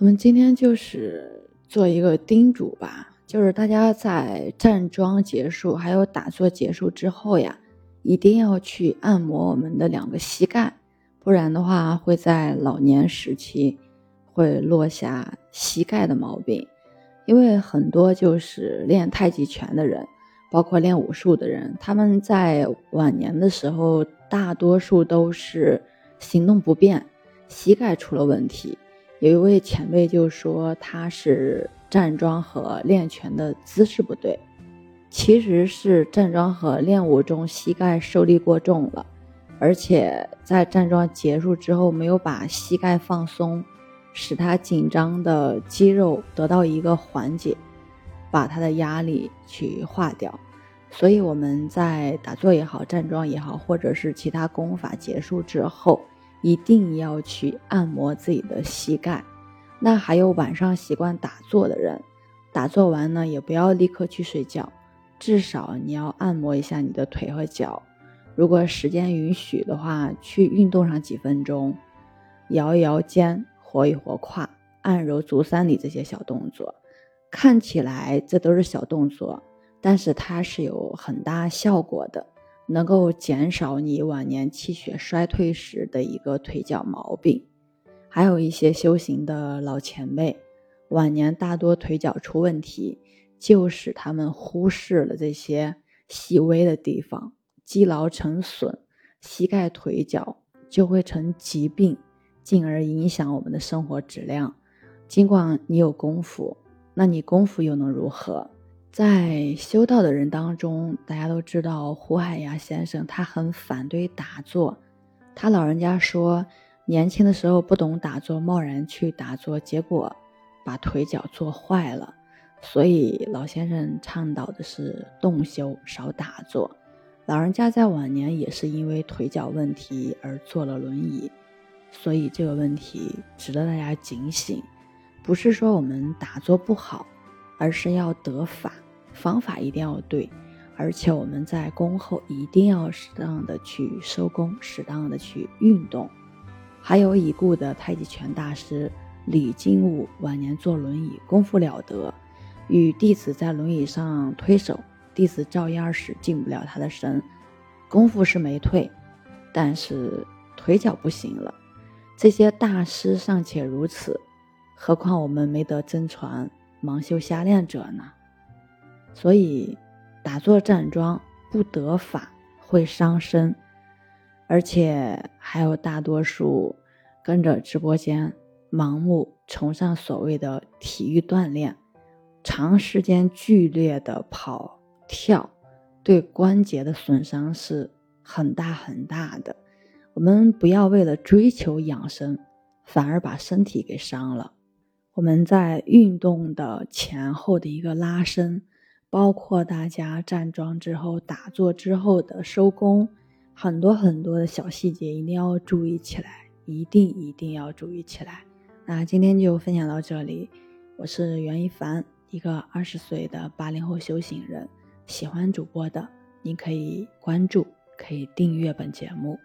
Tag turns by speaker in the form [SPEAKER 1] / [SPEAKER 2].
[SPEAKER 1] 我们今天就是做一个叮嘱吧，就是大家在站桩结束还有打坐结束之后呀，一定要去按摩我们的两个膝盖，不然的话会在老年时期会落下膝盖的毛病。因为很多就是练太极拳的人，包括练武术的人，他们在晚年的时候，大多数都是行动不便，膝盖出了问题。有一位前辈就说他是站桩和练拳的姿势不对，其实是站桩和练武中膝盖受力过重了，而且在站桩结束之后没有把膝盖放松，使他紧张的肌肉得到一个缓解，把他的压力去化掉。所以我们在打坐也好，站桩也好，或者是其他功法结束之后。一定要去按摩自己的膝盖。那还有晚上习惯打坐的人，打坐完呢也不要立刻去睡觉，至少你要按摩一下你的腿和脚。如果时间允许的话，去运动上几分钟，摇一摇肩，活一活胯，按揉足三里这些小动作，看起来这都是小动作，但是它是有很大效果的。能够减少你晚年气血衰退时的一个腿脚毛病，还有一些修行的老前辈，晚年大多腿脚出问题，就是他们忽视了这些细微的地方，积劳成损，膝盖腿脚就会成疾病，进而影响我们的生活质量。尽管你有功夫，那你功夫又能如何？在修道的人当中，大家都知道胡海牙先生，他很反对打坐。他老人家说，年轻的时候不懂打坐，贸然去打坐，结果把腿脚坐坏了。所以老先生倡导的是动修，少打坐。老人家在晚年也是因为腿脚问题而坐了轮椅，所以这个问题值得大家警醒。不是说我们打坐不好。而是要得法，方法一定要对，而且我们在功后一定要适当的去收功，适当的去运动。还有已故的太极拳大师李金武晚年坐轮椅，功夫了得，与弟子在轮椅上推手，弟子照样是进不了他的身，功夫是没退，但是腿脚不行了。这些大师尚且如此，何况我们没得真传。盲修瞎练者呢，所以打坐站桩不得法会伤身，而且还有大多数跟着直播间盲目崇尚所谓的体育锻炼，长时间剧烈的跑跳，对关节的损伤是很大很大的。我们不要为了追求养生，反而把身体给伤了。我们在运动的前后的一个拉伸，包括大家站桩之后、打坐之后的收工，很多很多的小细节一定要注意起来，一定一定要注意起来。那今天就分享到这里，我是袁一凡，一个二十岁的八零后修行人。喜欢主播的，您可以关注，可以订阅本节目。